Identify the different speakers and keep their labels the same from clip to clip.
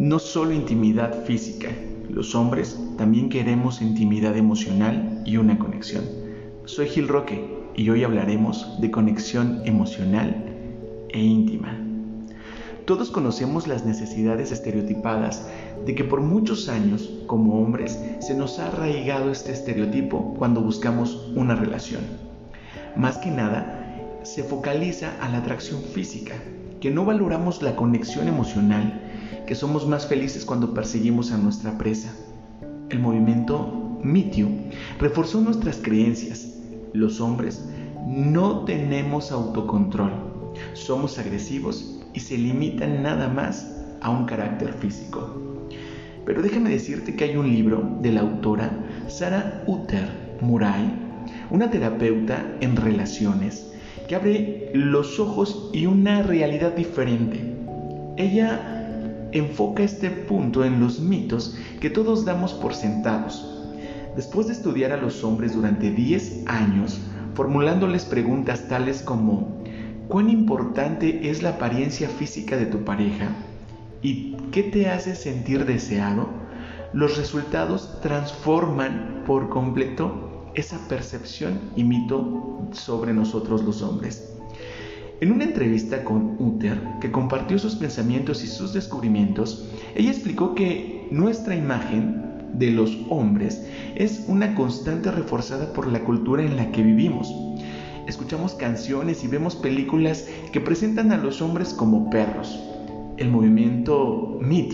Speaker 1: no solo intimidad física, los hombres también queremos intimidad emocional y una conexión. Soy Gil Roque y hoy hablaremos de conexión emocional e íntima. Todos conocemos las necesidades estereotipadas de que por muchos años, como hombres, se nos ha arraigado este estereotipo cuando buscamos una relación. Más que nada, se focaliza a la atracción física, que no valoramos la conexión emocional, que somos más felices cuando perseguimos a nuestra presa. El movimiento MeToo reforzó nuestras creencias. Los hombres no tenemos autocontrol, somos agresivos y se limitan nada más a un carácter físico. Pero déjame decirte que hay un libro de la autora Sara Uter Murai, una terapeuta en relaciones, que abre los ojos y una realidad diferente. Ella enfoca este punto en los mitos que todos damos por sentados. Después de estudiar a los hombres durante 10 años, formulándoles preguntas tales como cuán importante es la apariencia física de tu pareja y qué te hace sentir deseado, los resultados transforman por completo esa percepción y mito sobre nosotros los hombres. En una entrevista con Uther, que compartió sus pensamientos y sus descubrimientos, ella explicó que nuestra imagen de los hombres es una constante reforzada por la cultura en la que vivimos escuchamos canciones y vemos películas que presentan a los hombres como perros. El movimiento Me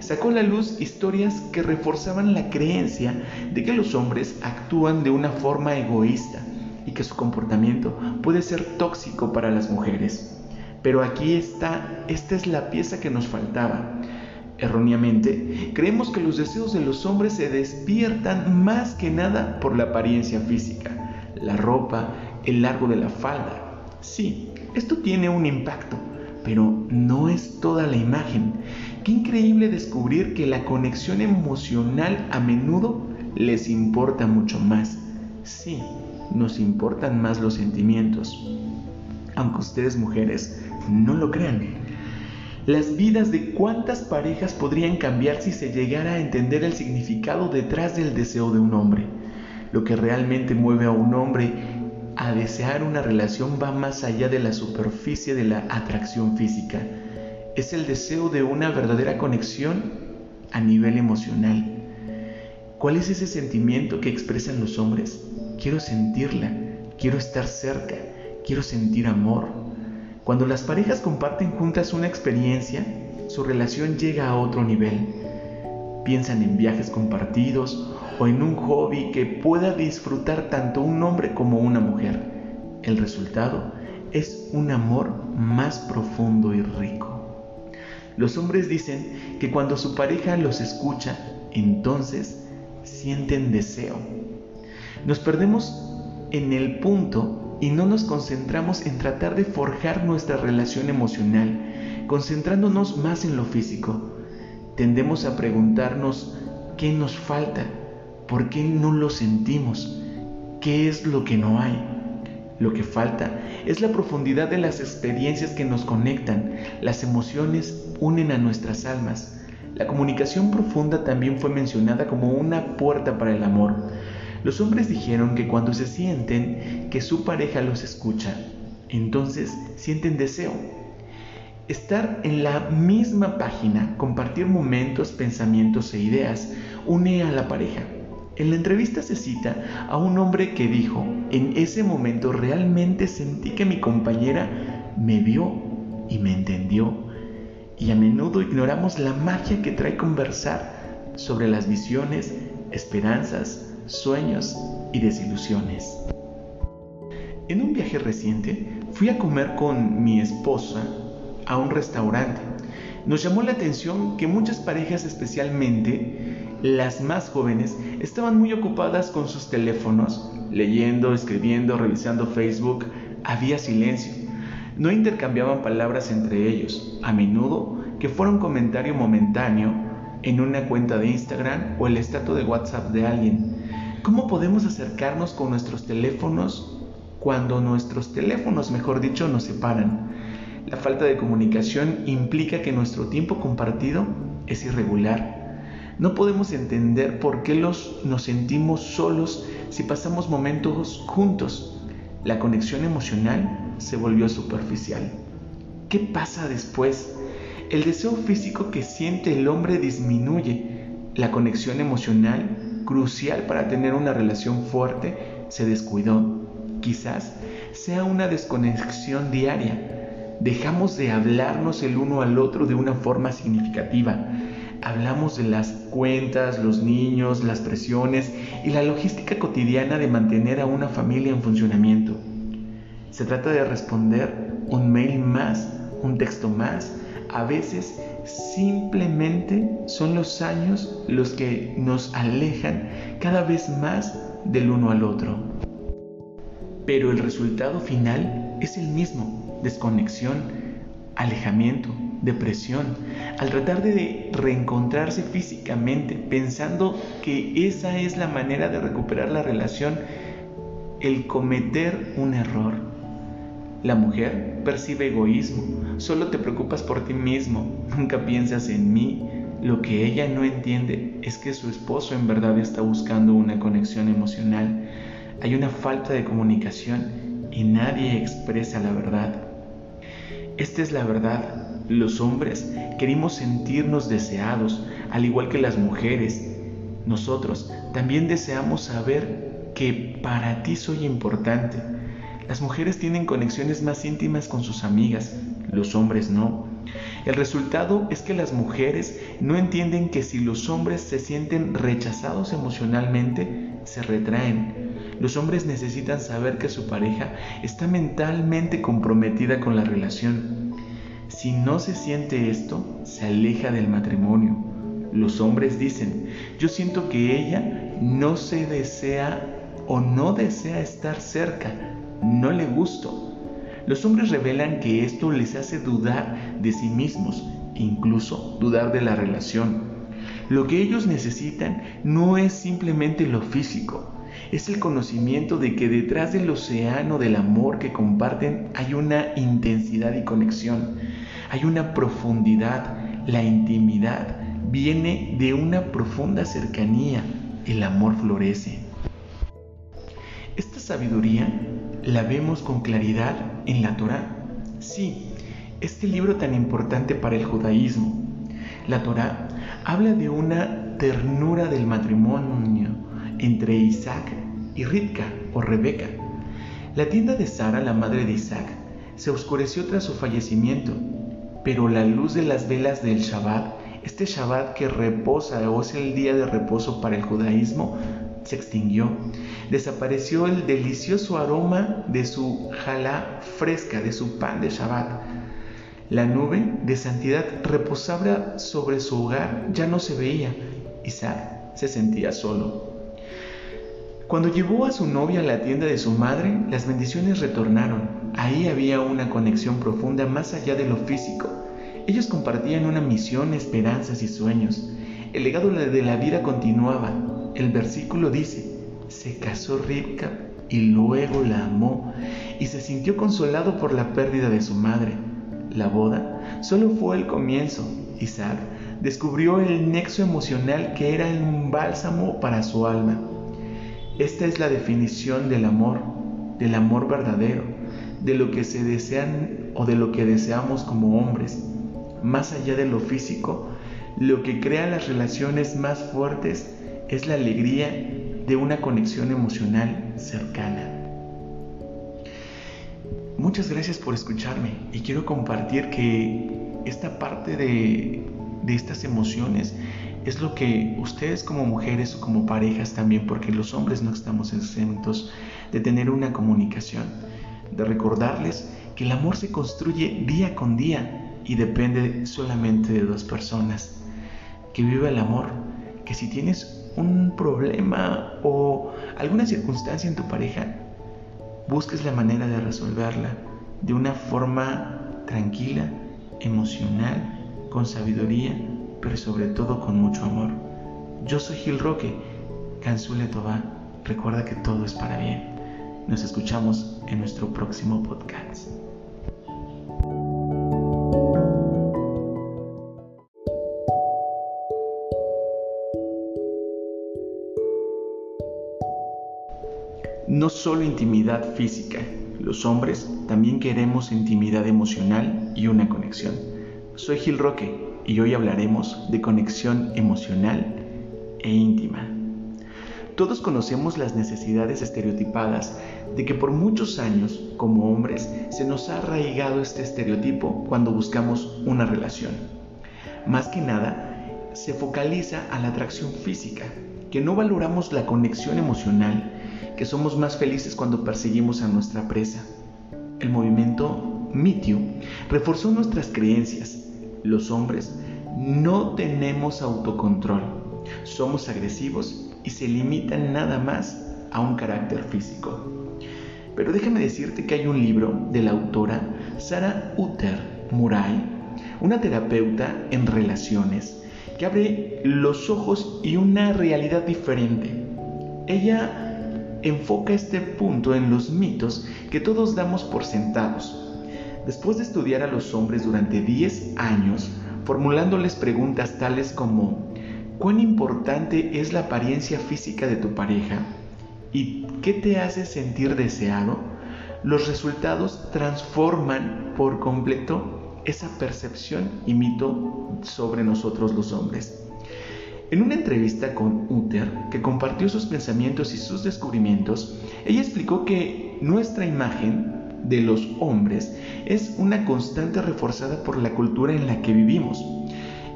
Speaker 1: sacó a la luz historias que reforzaban la creencia de que los hombres actúan de una forma egoísta y que su comportamiento puede ser tóxico para las mujeres. Pero aquí está, esta es la pieza que nos faltaba. Erróneamente, creemos que los deseos de los hombres se despiertan más que nada por la apariencia física, la ropa, el largo de la falda. Sí, esto tiene un impacto, pero no es toda la imagen. Qué increíble descubrir que la conexión emocional a menudo les importa mucho más. Sí, nos importan más los sentimientos. Aunque ustedes mujeres no lo crean. Las vidas de cuántas parejas podrían cambiar si se llegara a entender el significado detrás del deseo de un hombre. Lo que realmente mueve a un hombre a desear una relación va más allá de la superficie de la atracción física. Es el deseo de una verdadera conexión a nivel emocional. ¿Cuál es ese sentimiento que expresan los hombres? Quiero sentirla, quiero estar cerca, quiero sentir amor. Cuando las parejas comparten juntas una experiencia, su relación llega a otro nivel. Piensan en viajes compartidos o en un hobby que pueda disfrutar tanto un hombre como una mujer. El resultado es un amor más profundo y rico. Los hombres dicen que cuando su pareja los escucha, entonces sienten deseo. Nos perdemos en el punto y no nos concentramos en tratar de forjar nuestra relación emocional, concentrándonos más en lo físico. Tendemos a preguntarnos qué nos falta ¿Por qué no lo sentimos? ¿Qué es lo que no hay? Lo que falta es la profundidad de las experiencias que nos conectan. Las emociones unen a nuestras almas. La comunicación profunda también fue mencionada como una puerta para el amor. Los hombres dijeron que cuando se sienten que su pareja los escucha, entonces sienten deseo. Estar en la misma página, compartir momentos, pensamientos e ideas, une a la pareja. En la entrevista se cita a un hombre que dijo, en ese momento realmente sentí que mi compañera me vio y me entendió. Y a menudo ignoramos la magia que trae conversar sobre las visiones, esperanzas, sueños y desilusiones. En un viaje reciente fui a comer con mi esposa a un restaurante. Nos llamó la atención que muchas parejas especialmente las más jóvenes estaban muy ocupadas con sus teléfonos, leyendo, escribiendo, revisando Facebook. Había silencio. No intercambiaban palabras entre ellos, a menudo que fuera un comentario momentáneo en una cuenta de Instagram o el estatus de WhatsApp de alguien. ¿Cómo podemos acercarnos con nuestros teléfonos cuando nuestros teléfonos, mejor dicho, nos separan? La falta de comunicación implica que nuestro tiempo compartido es irregular. No podemos entender por qué nos sentimos solos si pasamos momentos juntos. La conexión emocional se volvió superficial. ¿Qué pasa después? El deseo físico que siente el hombre disminuye. La conexión emocional, crucial para tener una relación fuerte, se descuidó. Quizás sea una desconexión diaria. Dejamos de hablarnos el uno al otro de una forma significativa. Hablamos de las cuentas, los niños, las presiones y la logística cotidiana de mantener a una familia en funcionamiento. Se trata de responder un mail más, un texto más, a veces simplemente son los años los que nos alejan cada vez más del uno al otro. Pero el resultado final es el mismo, desconexión, alejamiento, depresión, al tratar de reencontrarse físicamente, pensando que esa es la manera de recuperar la relación, el cometer un error la mujer percibe egoísmo, solo te preocupas por ti mismo, nunca piensas en mí. Lo que ella no entiende es que su esposo en verdad está buscando una conexión emocional. Hay una falta de comunicación y nadie expresa la verdad. Esta es la verdad. Los hombres queremos sentirnos deseados, al igual que las mujeres. Nosotros también deseamos saber que para ti soy importante las mujeres tienen conexiones más íntimas con sus amigas, los hombres no. El resultado es que las mujeres no entienden que si los hombres se sienten rechazados emocionalmente, se retraen. Los hombres necesitan saber que su pareja está mentalmente comprometida con la relación. Si no se siente esto, se aleja del matrimonio. Los hombres dicen, yo siento que ella no se desea o no desea estar cerca, no le gusto. Los hombres revelan que esto les hace dudar de sí mismos, incluso dudar de la relación. Lo que ellos necesitan no es simplemente lo físico, es el conocimiento de que detrás del océano del amor que comparten hay una intensidad y conexión, hay una profundidad, la intimidad viene de una profunda cercanía, el amor florece. Esta sabiduría la vemos con claridad en la Torá. Sí, este libro tan importante para el judaísmo. La Torá habla de una ternura del matrimonio entre Isaac y Ritka o Rebeca. La tienda de Sara, la madre de Isaac, se oscureció tras su fallecimiento, pero la luz de las velas del Shabbat, este Shabbat que reposa o es el día de reposo para el judaísmo, se extinguió. Desapareció el delicioso aroma de su jalá fresca, de su pan de Shabbat. La nube de santidad reposaba sobre su hogar ya no se veía. Isaac se sentía solo. Cuando llevó a su novia a la tienda de su madre, las bendiciones retornaron. Ahí había una conexión profunda más allá de lo físico. Ellos compartían una misión, esperanzas y sueños. El legado de la vida continuaba, el versículo dice, se casó Ribka y luego la amó y se sintió consolado por la pérdida de su madre. La boda solo fue el comienzo. Isaac descubrió el nexo emocional que era un bálsamo para su alma. Esta es la definición del amor, del amor verdadero, de lo que se desean o de lo que deseamos como hombres. Más allá de lo físico, lo que crea las relaciones más fuertes es la alegría de una conexión emocional cercana. Muchas gracias por escucharme y quiero compartir que esta parte de, de estas emociones es lo que ustedes como mujeres o como parejas también, porque los hombres no estamos exentos de tener una comunicación, de recordarles que el amor se construye día con día y depende solamente de dos personas. Que viva el amor, que si tienes un problema o alguna circunstancia en tu pareja, busques la manera de resolverla de una forma tranquila, emocional, con sabiduría, pero sobre todo con mucho amor. Yo soy Gil Roque, Cansule Toba. Recuerda que todo es para bien. Nos escuchamos en nuestro próximo podcast. No solo intimidad física, los hombres también queremos intimidad emocional y una conexión. Soy Gil Roque y hoy hablaremos de conexión emocional e íntima. Todos conocemos las necesidades estereotipadas de que por muchos años, como hombres, se nos ha arraigado este estereotipo cuando buscamos una relación. Más que nada, se focaliza a la atracción física, que no valoramos la conexión emocional, que somos más felices cuando perseguimos a nuestra presa. El movimiento Me reforzó nuestras creencias. Los hombres no tenemos autocontrol, somos agresivos y se limitan nada más a un carácter físico. Pero déjame decirte que hay un libro de la autora Sara Uter Murai, una terapeuta en relaciones, que abre los ojos y una realidad diferente. Ella enfoca este punto en los mitos que todos damos por sentados. Después de estudiar a los hombres durante 10 años, formulándoles preguntas tales como cuán importante es la apariencia física de tu pareja y qué te hace sentir deseado, los resultados transforman por completo esa percepción y mito sobre nosotros los hombres. En una entrevista con Uther, que compartió sus pensamientos y sus descubrimientos, ella explicó que nuestra imagen de los hombres es una constante reforzada por la cultura en la que vivimos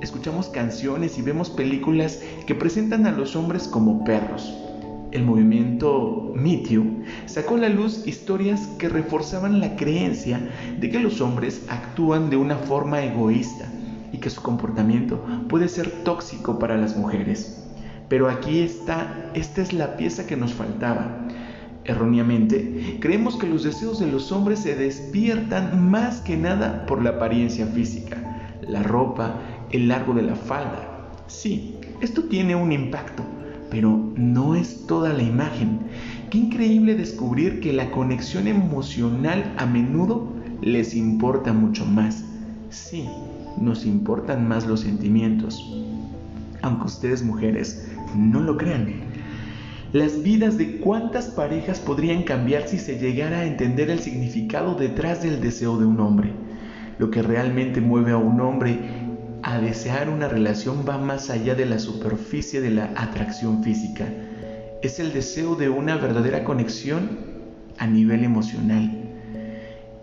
Speaker 1: escuchamos canciones y vemos películas que presentan a los hombres como perros. El movimiento Me sacó a la luz historias que reforzaban la creencia de que los hombres actúan de una forma egoísta y que su comportamiento puede ser tóxico para las mujeres. Pero aquí está, esta es la pieza que nos faltaba. Erróneamente, creemos que los deseos de los hombres se despiertan más que nada por la apariencia física, la ropa, el largo de la falda. Sí, esto tiene un impacto, pero no es toda la imagen. Qué increíble descubrir que la conexión emocional a menudo les importa mucho más. Sí, nos importan más los sentimientos. Aunque ustedes mujeres no lo crean. Las vidas de cuántas parejas podrían cambiar si se llegara a entender el significado detrás del deseo de un hombre. Lo que realmente mueve a un hombre a desear una relación va más allá de la superficie de la atracción física. Es el deseo de una verdadera conexión a nivel emocional.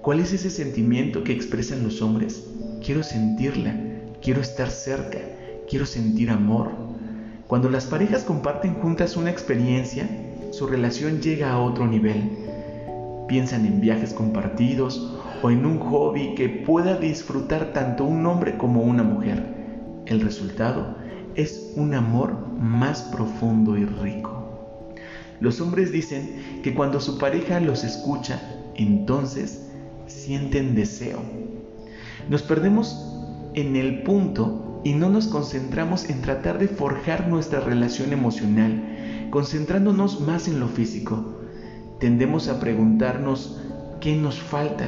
Speaker 1: ¿Cuál es ese sentimiento que expresan los hombres? Quiero sentirla, quiero estar cerca, quiero sentir amor. Cuando las parejas comparten juntas una experiencia, su relación llega a otro nivel. Piensan en viajes compartidos o en un hobby que pueda disfrutar tanto un hombre como una mujer. El resultado es un amor más profundo y rico. Los hombres dicen que cuando su pareja los escucha, entonces sienten deseo. Nos perdemos en el punto y no nos concentramos en tratar de forjar nuestra relación emocional, concentrándonos más en lo físico. Tendemos a preguntarnos qué nos falta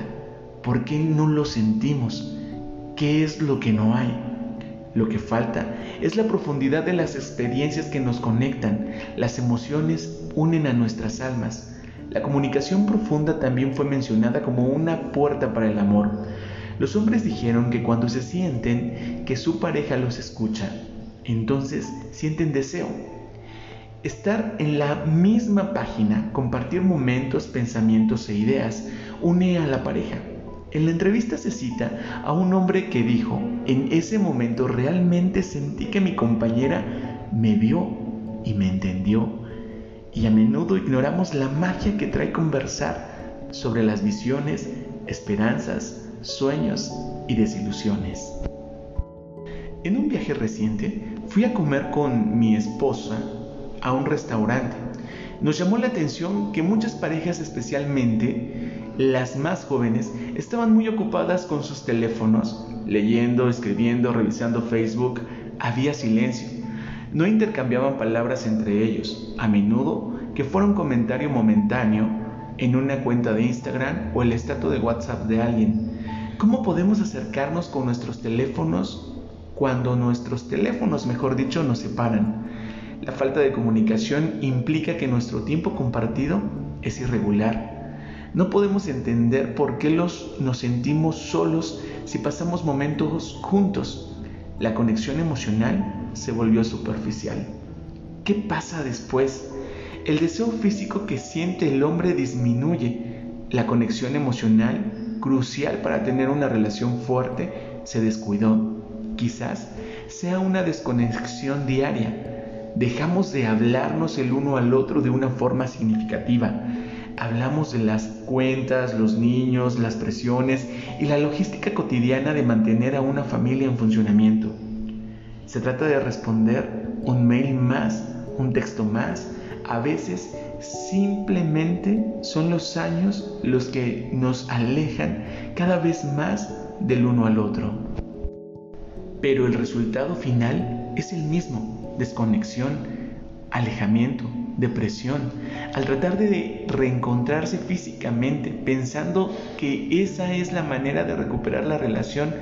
Speaker 1: ¿Por qué no lo sentimos? ¿Qué es lo que no hay? Lo que falta es la profundidad de las experiencias que nos conectan. Las emociones unen a nuestras almas. La comunicación profunda también fue mencionada como una puerta para el amor. Los hombres dijeron que cuando se sienten que su pareja los escucha, entonces sienten deseo. Estar en la misma página, compartir momentos, pensamientos e ideas, une a la pareja. En la entrevista se cita a un hombre que dijo, en ese momento realmente sentí que mi compañera me vio y me entendió. Y a menudo ignoramos la magia que trae conversar sobre las visiones, esperanzas, sueños y desilusiones. En un viaje reciente fui a comer con mi esposa a un restaurante. Nos llamó la atención que muchas parejas, especialmente las más jóvenes estaban muy ocupadas con sus teléfonos, leyendo, escribiendo, revisando Facebook. Había silencio. No intercambiaban palabras entre ellos, a menudo que fuera un comentario momentáneo en una cuenta de Instagram o el estatus de WhatsApp de alguien. ¿Cómo podemos acercarnos con nuestros teléfonos cuando nuestros teléfonos, mejor dicho, nos separan? La falta de comunicación implica que nuestro tiempo compartido es irregular. No podemos entender por qué nos sentimos solos si pasamos momentos juntos. La conexión emocional se volvió superficial. ¿Qué pasa después? El deseo físico que siente el hombre disminuye. La conexión emocional, crucial para tener una relación fuerte, se descuidó. Quizás sea una desconexión diaria. Dejamos de hablarnos el uno al otro de una forma significativa. Hablamos de las cuentas, los niños, las presiones y la logística cotidiana de mantener a una familia en funcionamiento. Se trata de responder un mail más, un texto más. A veces simplemente son los años los que nos alejan cada vez más del uno al otro. Pero el resultado final es el mismo, desconexión, alejamiento, depresión, al tratar de reencontrarse físicamente, pensando que esa es la manera de recuperar la relación,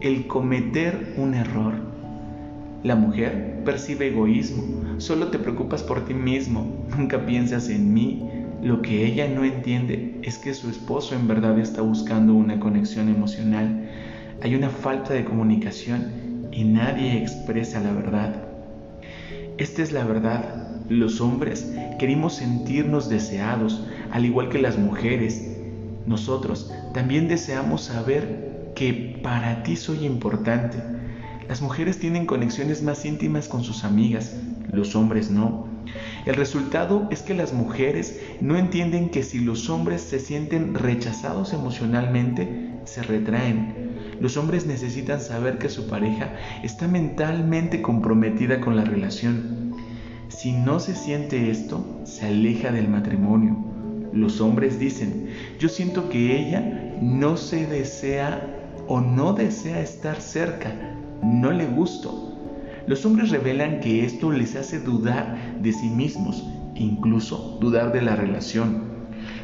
Speaker 1: el cometer un error. La mujer percibe egoísmo, solo te preocupas por ti mismo, nunca piensas en mí. Lo que ella no entiende es que su esposo en verdad está buscando una conexión emocional. Hay una falta de comunicación y nadie expresa la verdad. Esta es la verdad. Los hombres queremos sentirnos deseados, al igual que las mujeres. Nosotros también deseamos saber que para ti soy importante. Las mujeres tienen conexiones más íntimas con sus amigas, los hombres no. El resultado es que las mujeres no entienden que si los hombres se sienten rechazados emocionalmente, se retraen. Los hombres necesitan saber que su pareja está mentalmente comprometida con la relación si no se siente esto, se aleja del matrimonio. Los hombres dicen, yo siento que ella no se desea o no desea estar cerca, no le gusto. Los hombres revelan que esto les hace dudar de sí mismos, incluso dudar de la relación.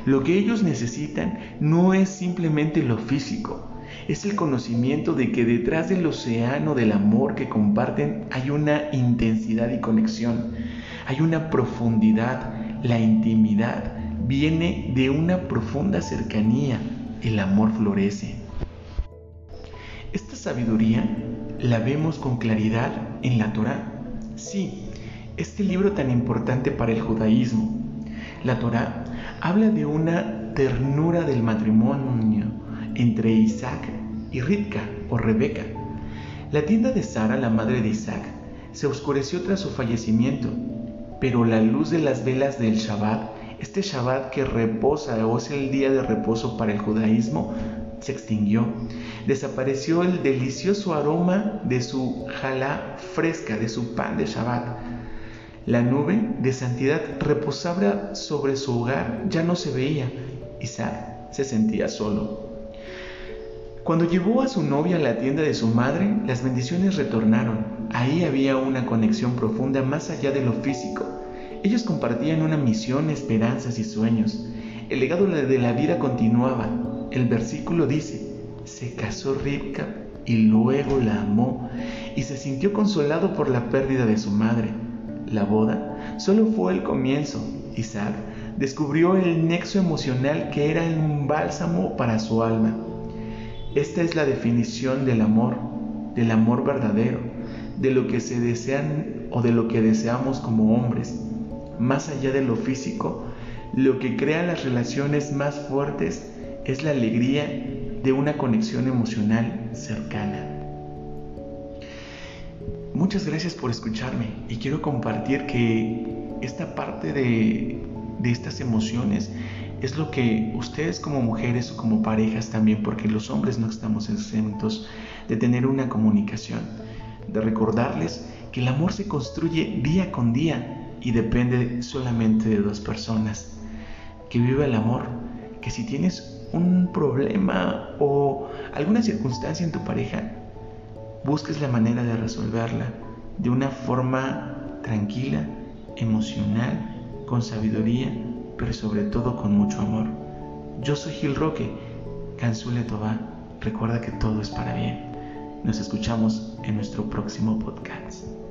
Speaker 1: Lo que ellos necesitan no es simplemente lo físico, es el conocimiento de que detrás del océano del amor que comparten hay una intensidad y conexión, hay una profundidad, la intimidad viene de una profunda cercanía, el amor florece. Esta sabiduría la vemos con claridad en la Torá. Sí, este libro tan importante para el judaísmo. La Torá habla de una ternura del matrimonio entre Isaac y Ritka o Rebeca. La tienda de Sara, la madre de Isaac, se oscureció tras su fallecimiento, pero la luz de las velas del Shabbat, este Shabbat que reposa o es el día de reposo para el judaísmo, se extinguió. Desapareció el delicioso aroma de su jalá fresca, de su pan de Shabbat. La nube de santidad reposaba sobre su hogar ya no se veía. Isaac se sentía solo. Cuando llevó a su novia a la tienda de su madre, las bendiciones retornaron. Ahí había una conexión profunda más allá de lo físico. Ellos compartían una misión, esperanzas y sueños. El legado de la vida continuaba. El versículo dice, se casó Ribka y luego la amó y se sintió consolado por la pérdida de su madre. La boda solo fue el comienzo. Isaac descubrió el nexo emocional que era un bálsamo para su alma. Esta es la definición del amor, del amor verdadero, de lo que se desean o de lo que deseamos como hombres. Más allá de lo físico, lo que crea las relaciones más fuertes es la alegría de una conexión emocional cercana. Muchas gracias por escucharme y quiero compartir que esta parte de, estas emociones es lo que ustedes como mujeres o como parejas también, porque los hombres no estamos exentos de tener una comunicación, de recordarles que el amor se construye día con día y depende solamente de dos personas. Que viva el amor, que si tienes un problema o alguna circunstancia en tu pareja, busques la manera de resolverla de una forma tranquila, emocional, con sabiduría pero sobre todo con mucho amor. Yo soy Gil Roque, Cansule Toba. Recuerda que todo es para bien. Nos escuchamos en nuestro próximo podcast.